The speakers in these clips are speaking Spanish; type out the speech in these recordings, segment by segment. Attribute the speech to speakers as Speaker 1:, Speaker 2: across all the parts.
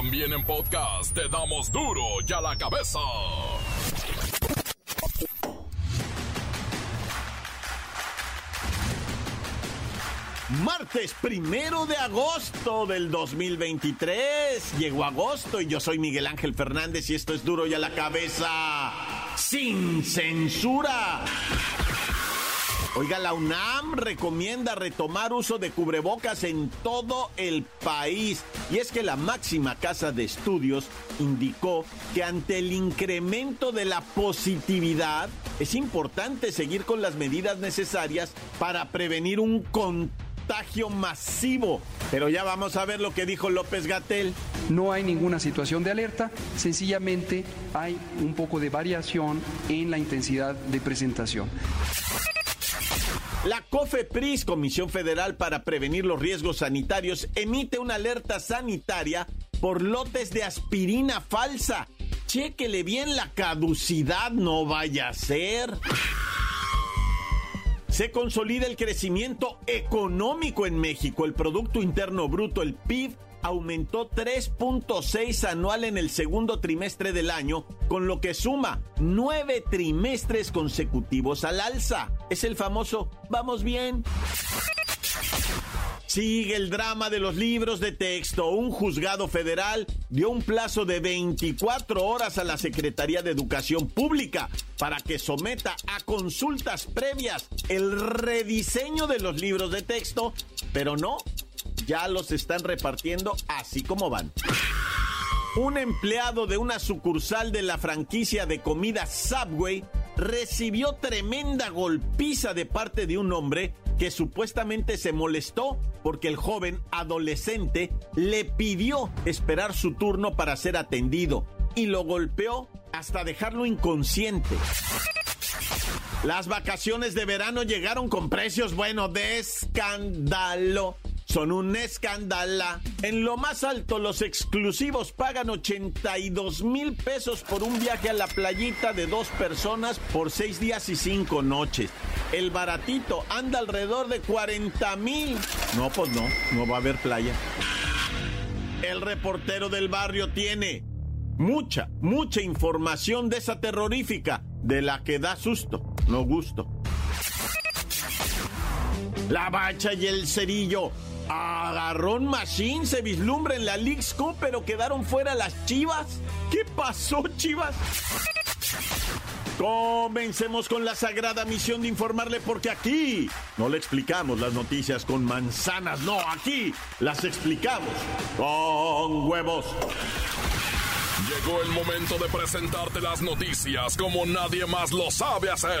Speaker 1: También en podcast te damos duro y a la cabeza.
Speaker 2: Martes primero de agosto del 2023. Llegó agosto y yo soy Miguel Ángel Fernández y esto es duro y a la cabeza. Sin censura. Oiga, la UNAM recomienda retomar uso de cubrebocas en todo el país. Y es que la máxima casa de estudios indicó que ante el incremento de la positividad es importante seguir con las medidas necesarias para prevenir un contagio masivo. Pero ya vamos a ver lo que dijo López Gatel.
Speaker 3: No hay ninguna situación de alerta, sencillamente hay un poco de variación en la intensidad de presentación.
Speaker 2: La COFEPRIS, Comisión Federal para Prevenir los Riesgos Sanitarios, emite una alerta sanitaria por lotes de aspirina falsa. Chéquele bien la caducidad, no vaya a ser. Se consolida el crecimiento económico en México. El Producto Interno Bruto, el PIB, aumentó 3.6 anual en el segundo trimestre del año, con lo que suma nueve trimestres consecutivos al alza. Es el famoso vamos bien. Sigue el drama de los libros de texto. Un juzgado federal dio un plazo de 24 horas a la Secretaría de Educación Pública para que someta a consultas previas el rediseño de los libros de texto, pero no, ya los están repartiendo así como van. Un empleado de una sucursal de la franquicia de comida Subway recibió tremenda golpiza de parte de un hombre que supuestamente se molestó porque el joven adolescente le pidió esperar su turno para ser atendido y lo golpeó hasta dejarlo inconsciente. Las vacaciones de verano llegaron con precios, bueno, de escándalo son un escándalo. En lo más alto, los exclusivos pagan 82 mil pesos por un viaje a la playita de dos personas por seis días y cinco noches. El baratito anda alrededor de 40 mil. No, pues no, no va a haber playa. El reportero del barrio tiene mucha, mucha información de esa terrorífica, de la que da susto, no gusto. La bacha y el cerillo Agarrón Machine se vislumbra en la League's Cup, pero quedaron fuera las Chivas. ¿Qué pasó, Chivas? Comencemos con la sagrada misión de informarle porque aquí no le explicamos las noticias con manzanas, no, aquí las explicamos con huevos.
Speaker 1: Llegó el momento de presentarte las noticias como nadie más lo sabe hacer.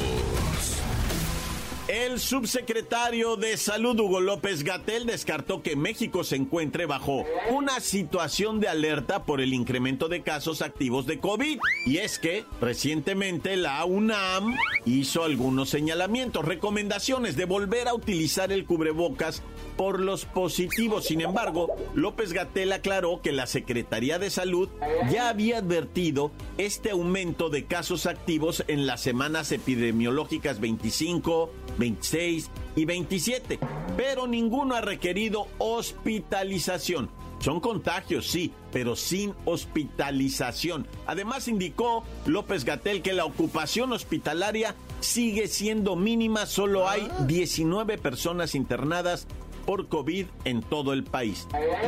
Speaker 2: El subsecretario de Salud Hugo López Gatel descartó que México se encuentre bajo una situación de alerta por el incremento de casos activos de COVID. Y es que recientemente la UNAM hizo algunos señalamientos, recomendaciones de volver a utilizar el cubrebocas por los positivos. Sin embargo, López Gatel aclaró que la Secretaría de Salud ya había advertido este aumento de casos activos en las semanas epidemiológicas 25, 26 y 27, pero ninguno ha requerido hospitalización. Son contagios, sí, pero sin hospitalización. Además indicó López Gatel que la ocupación hospitalaria sigue siendo mínima, solo hay 19 personas internadas por COVID en todo el país.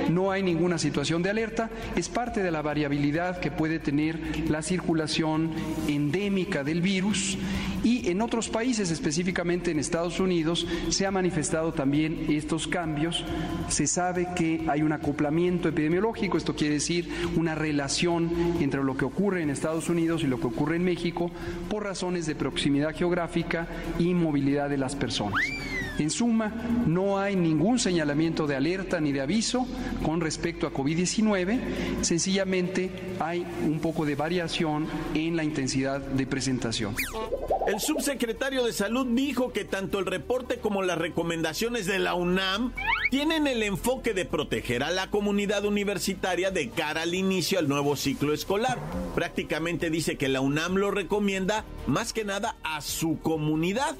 Speaker 3: No hay ninguna situación de alerta, es parte de la variabilidad que puede tener la circulación endémica del virus y en otros países, específicamente en Estados Unidos, se han manifestado también estos cambios. Se sabe que hay un acoplamiento epidemiológico, esto quiere decir una relación entre lo que ocurre en Estados Unidos y lo que ocurre en México por razones de proximidad geográfica y movilidad de las personas. En suma, no hay ningún señalamiento de alerta ni de aviso con respecto a COVID-19, sencillamente hay un poco de variación en la intensidad de presentación.
Speaker 2: El subsecretario de Salud dijo que tanto el reporte como las recomendaciones de la UNAM tienen el enfoque de proteger a la comunidad universitaria de cara al inicio al nuevo ciclo escolar. Prácticamente dice que la UNAM lo recomienda más que nada a su comunidad.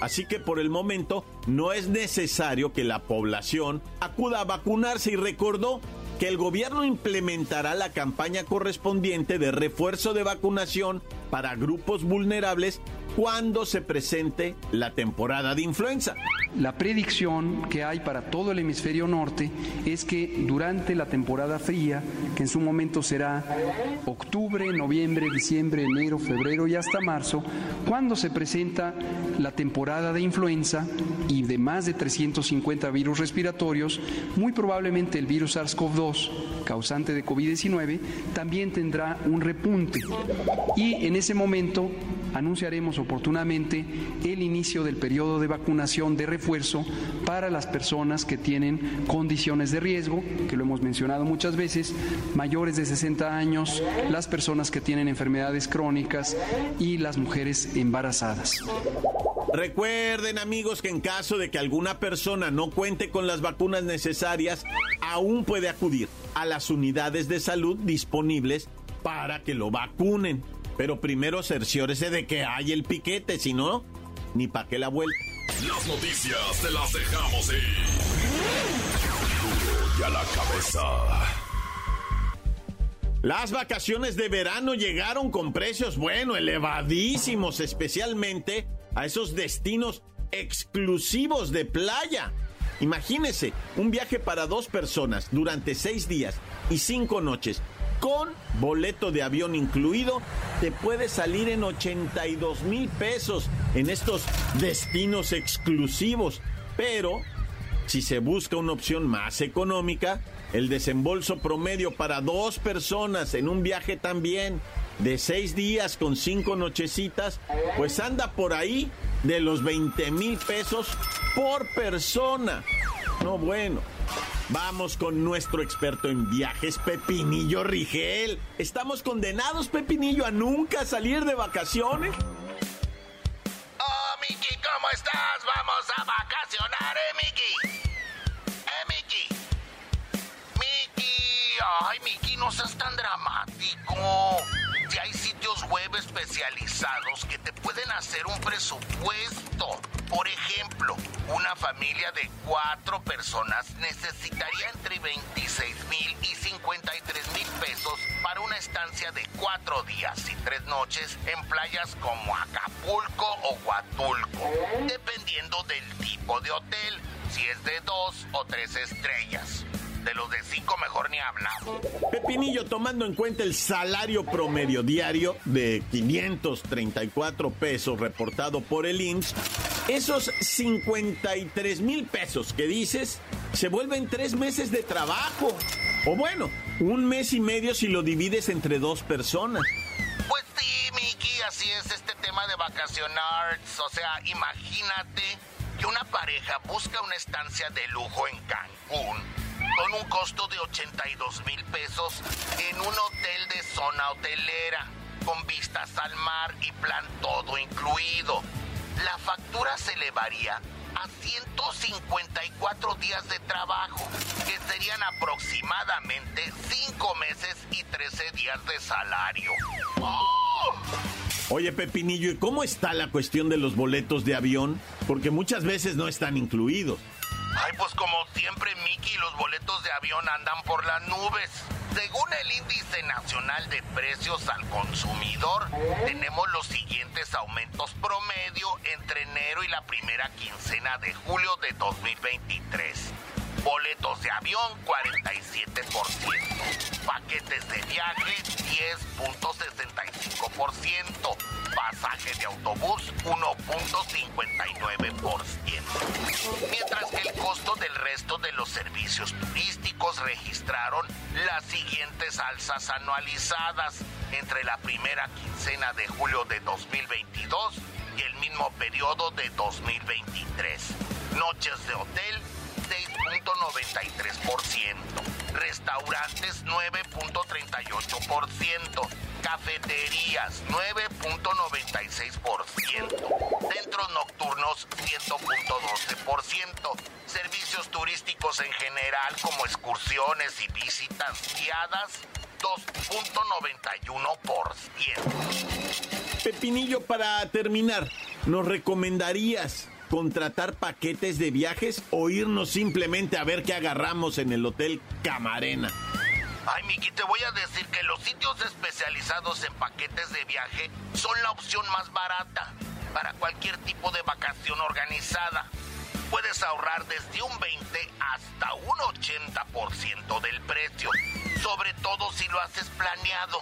Speaker 2: Así que por el momento no es necesario que la población acuda a vacunarse y recordó que el gobierno implementará la campaña correspondiente de refuerzo de vacunación para grupos vulnerables cuando se presente la temporada de influenza.
Speaker 3: La predicción que hay para todo el hemisferio norte es que durante la temporada fría, que en su momento será octubre, noviembre, diciembre, enero, febrero y hasta marzo, cuando se presenta la temporada de influenza y de más de 350 virus respiratorios, muy probablemente el virus SARS-CoV-2, causante de COVID-19, también tendrá un repunte. Y en ese momento anunciaremos oportunamente el inicio del periodo de vacunación de refuerzo para las personas que tienen condiciones de riesgo, que lo hemos mencionado muchas veces, mayores de 60 años, las personas que tienen enfermedades crónicas y las mujeres embarazadas.
Speaker 2: Recuerden amigos que en caso de que alguna persona no cuente con las vacunas necesarias, aún puede acudir a las unidades de salud disponibles para que lo vacunen. Pero primero cerciórese de que hay el piquete, si no, ni pa' qué la vuelta.
Speaker 1: Las noticias te las dejamos ir. y a la cabeza.
Speaker 2: Las vacaciones de verano llegaron con precios, bueno, elevadísimos, especialmente a esos destinos exclusivos de playa. Imagínese, un viaje para dos personas durante seis días y cinco noches con boleto de avión incluido, te puede salir en 82 mil pesos en estos destinos exclusivos. Pero, si se busca una opción más económica, el desembolso promedio para dos personas en un viaje también de seis días con cinco nochecitas, pues anda por ahí de los 20 mil pesos por persona. No, bueno. Vamos con nuestro experto en viajes, Pepinillo Rigel. ¿Estamos condenados, Pepinillo, a nunca salir de vacaciones?
Speaker 4: Oh, Miki, ¿cómo estás? Vamos a vacacionar, ¿eh, Miki? ¿Eh, Miki? Miki, ay, Miki, no seas tan dramático. Web especializados que te pueden hacer un presupuesto. Por ejemplo, una familia de cuatro personas necesitaría entre 26 mil y 53 mil pesos para una estancia de cuatro días y tres noches en playas como Acapulco o Huatulco, dependiendo del tipo de hotel, si es de dos o tres estrellas. De los de cinco mejor ni hablamos.
Speaker 2: Pepinillo, tomando en cuenta el salario promedio diario de 534 pesos reportado por el IMSS, esos 53 mil pesos que dices se vuelven tres meses de trabajo. O bueno, un mes y medio si lo divides entre dos personas.
Speaker 4: Pues sí, Miki, así es este tema de vacacionar. O sea, imagínate que una pareja busca una estancia de lujo en Cancún con un costo de 82 mil pesos en un hotel de zona hotelera, con vistas al mar y plan todo incluido. La factura se elevaría a 154 días de trabajo, que serían aproximadamente 5 meses y 13 días de salario.
Speaker 2: Oye, Pepinillo, ¿y cómo está la cuestión de los boletos de avión? Porque muchas veces no están incluidos.
Speaker 4: Ay, pues como siempre, Mickey, los boletos de avión andan por las nubes. Según el Índice Nacional de Precios al Consumidor, tenemos los siguientes aumentos promedio entre enero y la primera quincena de julio de 2023. Boletos de avión 47%. Paquetes de viaje 10.65%. Pasaje de autobús 1.59%. Mientras que el costo del resto de los servicios turísticos registraron las siguientes alzas anualizadas entre la primera quincena de julio de 2022 y el mismo periodo de 2023. Noches de hotel 6.93%, restaurantes 9.38%, Cafeterías, 9.96%. Centros nocturnos, 100.12%. Servicios turísticos en general, como excursiones y visitas guiadas, 2.91%.
Speaker 2: Pepinillo, para terminar, ¿nos recomendarías contratar paquetes de viajes o irnos simplemente a ver qué agarramos en el Hotel Camarena?
Speaker 4: Ay, Miki, te voy a decir que los sitios especializados en paquetes de viaje son la opción más barata para cualquier tipo de vacación organizada. Puedes ahorrar desde un 20 hasta un 80% del precio, sobre todo si lo haces planeado.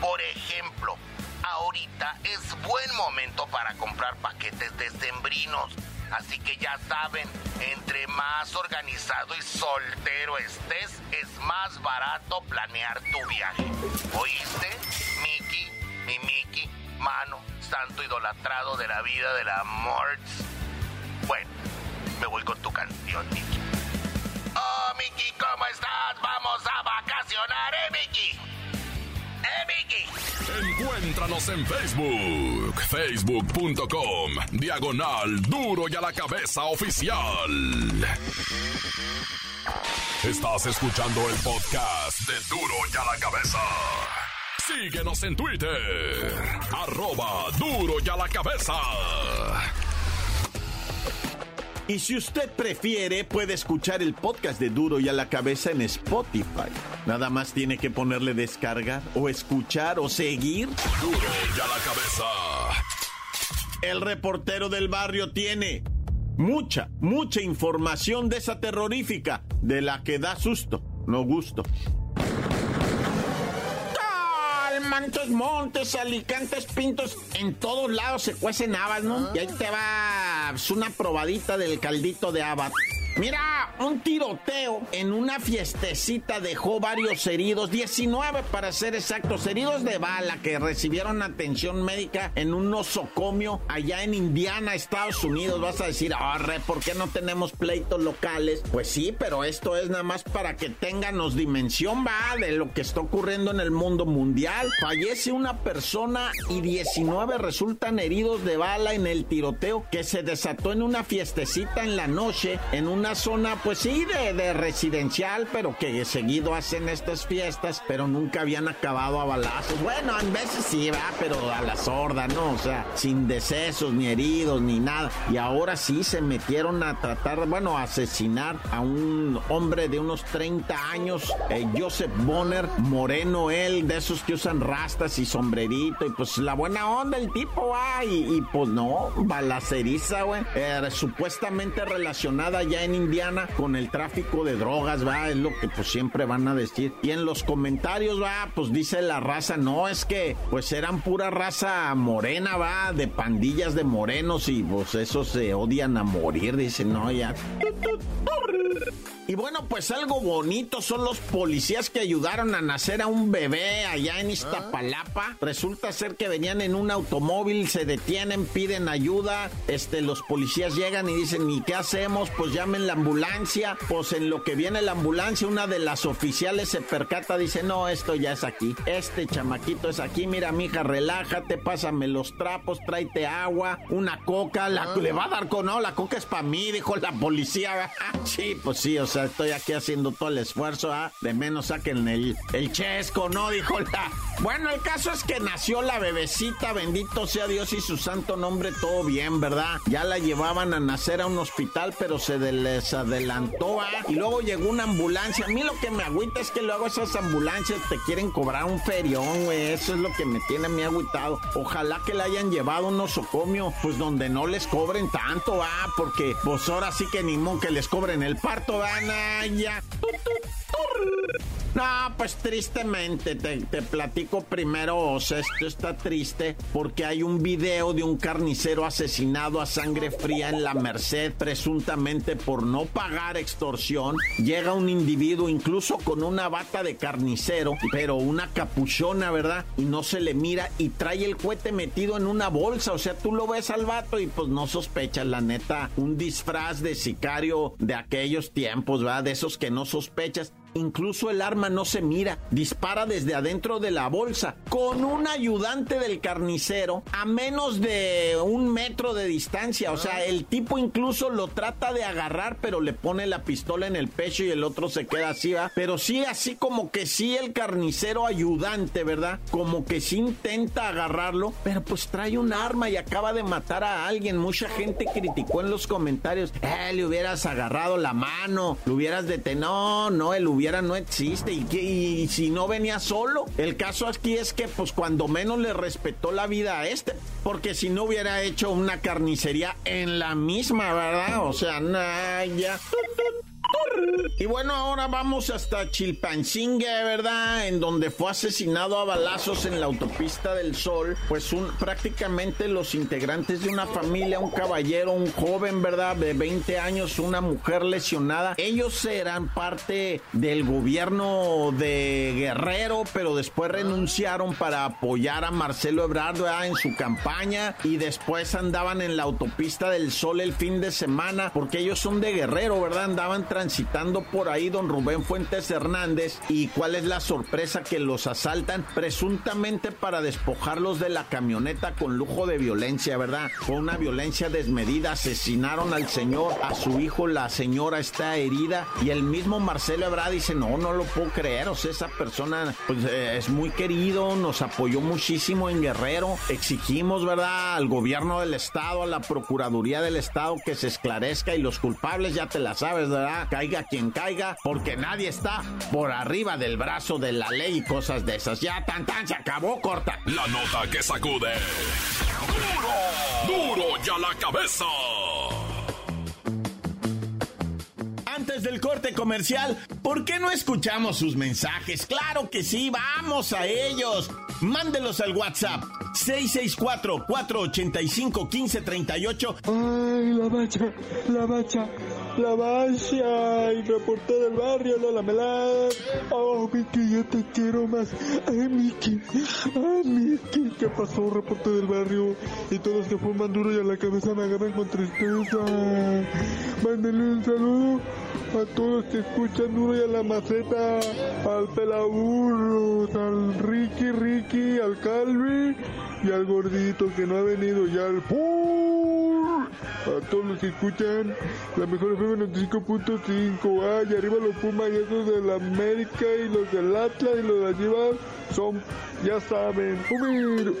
Speaker 4: Por ejemplo, ahorita es buen momento para comprar paquetes de sembrinos Así que ya saben, entre más organizado y soltero estés, es más barato planear tu viaje. ¿Oíste? Mickey, mi Mickey, mano, santo idolatrado de la vida del amor. Bueno, me voy con tu canción, Mickey. Oh, Mickey, ¿cómo estás? Vamos a vacacionar, ¿eh,
Speaker 1: Encuéntranos en Facebook, facebook.com, diagonal duro y a la cabeza oficial. Estás escuchando el podcast de duro y a la cabeza. Síguenos en Twitter, arroba duro y a la cabeza.
Speaker 2: Y si usted prefiere, puede escuchar el podcast de Duro y a la cabeza en Spotify. Nada más tiene que ponerle descargar o escuchar o seguir.
Speaker 1: Duro y a la cabeza.
Speaker 2: El reportero del barrio tiene mucha, mucha información de esa terrorífica, de la que da susto, no gusto. Montes, montes, alicantes, pintos, en todos lados se cuecen habas, ¿no? Y ahí te va una probadita del caldito de habas. Mira, un tiroteo en una fiestecita dejó varios heridos, 19 para ser exactos, heridos de bala que recibieron atención médica en un nosocomio allá en Indiana, Estados Unidos. Vas a decir, arre, ¿por qué no tenemos pleitos locales? Pues sí, pero esto es nada más para que tenganos dimensión, va, de lo que está ocurriendo en el mundo mundial. Fallece una persona y 19 resultan heridos de bala en el tiroteo que se desató en una fiestecita en la noche en una zona, pues sí, de, residencial, pero que seguido hacen estas fiestas, pero nunca habían acabado a balazos. Bueno, en veces sí, va, pero a la sorda, ¿no? O sea, sin decesos, ni heridos, ni nada. Y ahora sí se metieron a tratar, bueno, a asesinar a un hombre de unos 30 años, eh, Joseph Bonner, moreno él, de esos que usan rastas y sombrerito, y pues la buena onda el tipo, va, y, pues no, balaceriza, güey, eh, supuestamente relacionada ya en Indiana con el tráfico de drogas, va, es lo que pues siempre van a decir. Y en los comentarios, va, pues dice la raza, no, es que pues eran pura raza morena, va, de pandillas de morenos y pues esos se odian a morir, dice, no, ya. Y bueno, pues algo bonito son los policías que ayudaron a nacer a un bebé allá en Iztapalapa. Resulta ser que venían en un automóvil, se detienen, piden ayuda. Este, los policías llegan y dicen, ¿y qué hacemos? Pues llamen la ambulancia. Pues en lo que viene la ambulancia, una de las oficiales se percata, dice, no, esto ya es aquí. Este chamaquito es aquí. Mira, mija, relájate, pásame los trapos, tráete agua, una coca. La, Le va a dar con, no, la coca es para mí, dijo la policía. sí, pues sí, o sea estoy aquí haciendo todo el esfuerzo, ¿ah? De menos saquen el, el chesco, ¿no? Dijo la. Bueno, el caso es que nació la bebecita, bendito sea Dios y su santo nombre, todo bien, ¿verdad? Ya la llevaban a nacer a un hospital, pero se les adelantó, ¿ah? Y luego llegó una ambulancia. A mí lo que me agüita es que luego esas ambulancias te quieren cobrar un ferión, güey. Eso es lo que me tiene a mí agüitado. Ojalá que la hayan llevado a un nosocomio, pues donde no les cobren tanto, ¿ah? Porque, pues ahora sí que ni modo que les cobren el parto, ¿ah? Ya. No, pues tristemente, te, platico primero, o sea, esto está triste porque hay un video de un carnicero asesinado a sangre fría en la Merced, presuntamente por no pagar extorsión. Llega un individuo incluso con una bata de carnicero, pero una capuchona, ¿verdad? Y no se le mira y trae el cohete metido en una bolsa, o sea, tú lo ves al vato y pues no sospechas, la neta, un disfraz de sicario de aquellos tiempos, ¿verdad? De esos que no sospechas Incluso el arma no se mira, dispara desde adentro de la bolsa, con un ayudante del carnicero a menos de un metro de distancia. O sea, el tipo incluso lo trata de agarrar, pero le pone la pistola en el pecho y el otro se queda así, ¿va? Pero sí, así como que sí el carnicero ayudante, ¿verdad? Como que sí intenta agarrarlo, pero pues trae un arma y acaba de matar a alguien. Mucha gente criticó en los comentarios, eh, le hubieras agarrado la mano, lo hubieras detenido. No, no, el hubiera no existe. ¿Y, y si no venía solo? El caso aquí es que pues cuando menos le respetó la vida a este, porque si no hubiera hecho una carnicería en la misma, ¿verdad? O sea, nada, ya. Y bueno, ahora vamos hasta Chilpancingue, ¿verdad? En donde fue asesinado a balazos en la autopista del Sol. Pues prácticamente los integrantes de una familia, un caballero, un joven, ¿verdad? De 20 años, una mujer lesionada. Ellos eran parte del gobierno de Guerrero, pero después renunciaron para apoyar a Marcelo Ebrard ¿verdad? en su campaña. Y después andaban en la autopista del Sol el fin de semana, porque ellos son de Guerrero, ¿verdad? Andaban transitando por ahí don Rubén Fuentes Hernández y cuál es la sorpresa que los asaltan presuntamente para despojarlos de la camioneta con lujo de violencia, ¿verdad? Con una violencia desmedida, asesinaron al señor, a su hijo, la señora está herida y el mismo Marcelo Ebrard dice, no, no lo puedo creer, o sea, esa persona pues eh, es muy querido, nos apoyó muchísimo en Guerrero, exigimos, ¿verdad? Al gobierno del estado, a la Procuraduría del Estado que se esclarezca y los culpables ya te la sabes, ¿verdad? Caiga quien caiga, porque nadie está por arriba del brazo de la ley y cosas de esas. Ya tan tan se acabó, corta.
Speaker 1: La nota que sacude. ¡Duro! ¡Duro ya la cabeza!
Speaker 2: Antes del corte comercial, ¿por qué no escuchamos sus mensajes? Claro que sí, vamos a ellos. Mándelos al WhatsApp 664-485-1538.
Speaker 5: Ay, la bacha, la bacha, la bacha. Y reporté del barrio, Lola Melán. Oh, Miki, yo te quiero más. Ay, Miki, ay, Miki. ¿Qué pasó, reporte del barrio? Y todos que fuman duro y a la cabeza me agarran con tristeza. Mándenle un saludo a todos que escuchan duro y a la maceta. Al pelaburros, al Ricky Ricky, al Calvi y al gordito que no ha venido ya al PUR. A todos los que escuchan la mejor FM 95.5. Ay, arriba los Pumas y esos de la América y los del Atlas y los de Chivas son, ya saben, Humir.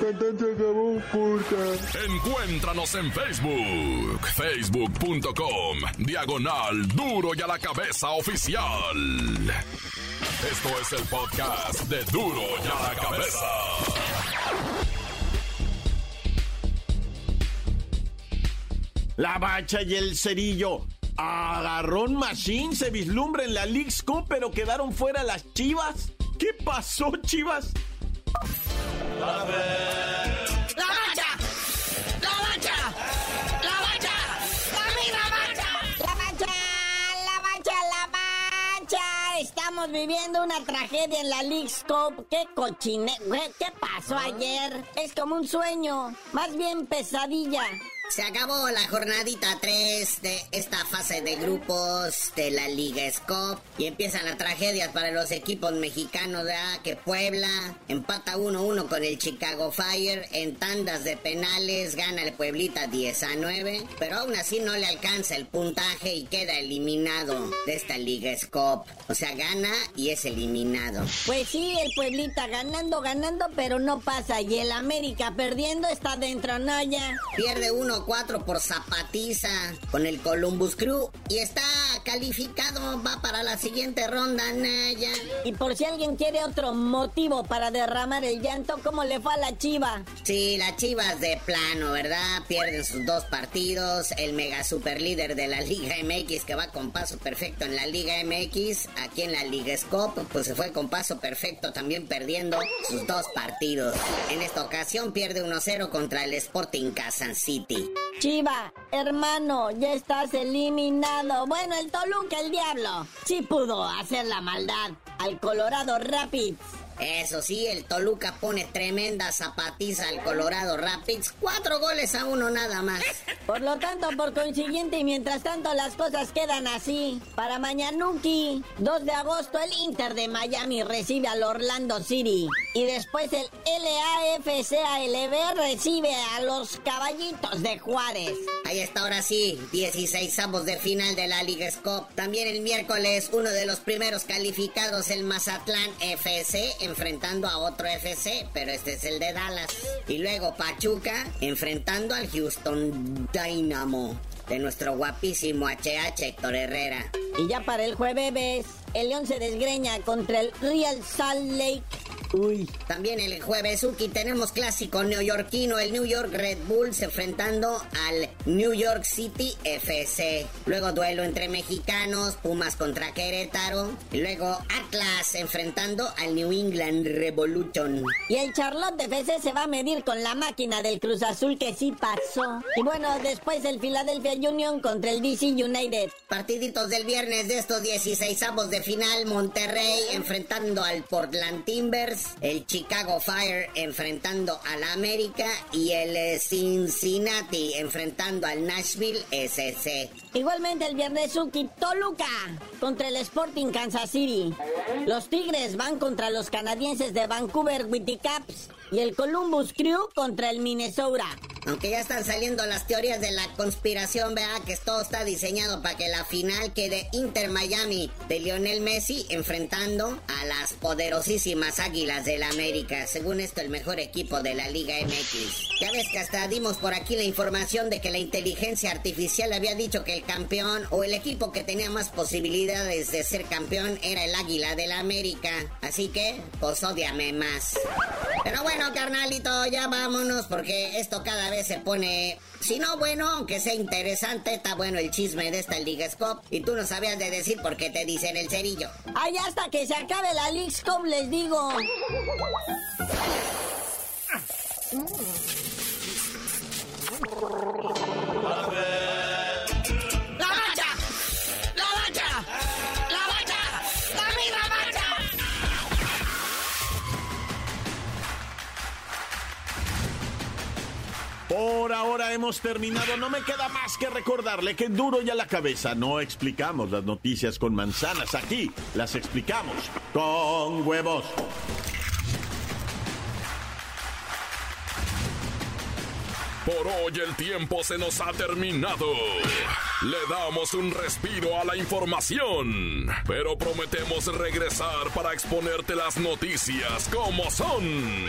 Speaker 5: Cantante acabó, corta.
Speaker 1: Encuéntranos en Facebook, facebook.com, diagonal duro y a la cabeza oficial. Esto es el podcast de duro y a la cabeza.
Speaker 2: La bacha y el cerillo. Agarrón Machine se vislumbra en la League's Cup, pero quedaron fuera las chivas. ¿Qué pasó, chivas?
Speaker 6: ¡La bacha! ¡La bacha! ¡La bacha! ¡Mami, la bacha!
Speaker 7: La bacha, la bacha, la bacha. Estamos viviendo una tragedia en la League's Cup. ¿Qué cochine? ¿Qué pasó ayer? Es como un sueño, más bien pesadilla.
Speaker 6: Se acabó la jornadita 3 de esta fase de grupos de la Liga Scope y empiezan las tragedias para los equipos mexicanos, ¿verdad? Que Puebla empata 1-1 con el Chicago Fire en tandas de penales, gana el Pueblita 10 a 9, pero aún así no le alcanza el puntaje y queda eliminado de esta Liga Scope. O sea, gana y es eliminado.
Speaker 7: Pues sí, el Pueblita ganando, ganando, pero no pasa. Y el América perdiendo está dentro, no ya.
Speaker 6: Pierde 1-4 por zapatiza con el Columbus Crew y está calificado, va para la siguiente ronda, Naya.
Speaker 7: Y por si alguien quiere otro motivo para derramar el llanto, ¿cómo le fue a la chiva?
Speaker 6: Sí, las chivas de plano, ¿verdad? Pierden sus dos partidos. El mega super líder de la Liga MX que va con paso perfecto en la Liga MX, aquí en la Liga Scope, pues se fue con paso perfecto también perdiendo sus dos partidos. En esta ocasión pierde 1-0 contra el Sporting Kansas City.
Speaker 7: Chiva, hermano, ya estás eliminado. Bueno, el Toluca, el diablo, sí pudo hacer la maldad al Colorado Rapids.
Speaker 6: Eso sí, el Toluca pone tremenda zapatiza al Colorado Rapids. Cuatro goles a uno nada más.
Speaker 7: Por lo tanto, por consiguiente, y mientras tanto las cosas quedan así. Para Mañanuki, 2 de agosto, el Inter de Miami recibe al Orlando City. Y después el LAFC recibe a los Caballitos de Juárez.
Speaker 6: Ahí está ahora sí, 16 ambos de final de la Liga Scope. También el miércoles, uno de los primeros calificados, el Mazatlán FC, enfrentando a otro FC, pero este es el de Dallas. Y luego Pachuca enfrentando al Houston Dynamo de nuestro guapísimo HH Héctor Herrera.
Speaker 7: Y ya para el jueves, el León se desgreña contra el Real Salt Lake
Speaker 6: Uy. También el jueves, Uki, tenemos clásico neoyorquino, el New York Red Bulls enfrentando al New York City FC. Luego duelo entre mexicanos, Pumas contra Querétaro. Y luego Atlas enfrentando al New England Revolution.
Speaker 7: Y el Charlotte FC se va a medir con la máquina del Cruz Azul que sí pasó. Y bueno, después el Philadelphia Union contra el DC United.
Speaker 6: Partiditos del viernes de estos 16 avos de final, Monterrey enfrentando al Portland Timbers el Chicago Fire enfrentando al América y el eh, Cincinnati enfrentando al Nashville SC.
Speaker 7: Igualmente el viernes Suki Toluca contra el Sporting Kansas City. Los Tigres van contra los canadienses de Vancouver Whitecaps y el Columbus Crew contra el Minnesota.
Speaker 6: Aunque ya están saliendo las teorías de la conspiración, vea que todo está diseñado para que la final quede Inter Miami de Lionel Messi enfrentando a las poderosísimas Águilas del América. Según esto, el mejor equipo de la Liga MX. Ya ves que hasta dimos por aquí la información de que la inteligencia artificial había dicho que el campeón o el equipo que tenía más posibilidades de ser campeón era el Águila del América. Así que, pues odiame más. Pero bueno, carnalito, ya vámonos porque esto cada vez se pone... Si no bueno, aunque sea interesante, está bueno el chisme de esta Liga Scope. Y tú no sabías de decir por qué te dicen el cerillo.
Speaker 7: Ay, hasta que se acabe la Liga Scope les digo.
Speaker 2: Por ahora hemos terminado. No me queda más que recordarle que duro y a la cabeza no explicamos las noticias con manzanas. Aquí las explicamos con huevos.
Speaker 1: Por hoy el tiempo se nos ha terminado. Le damos un respiro a la información, pero prometemos regresar para exponerte las noticias como son.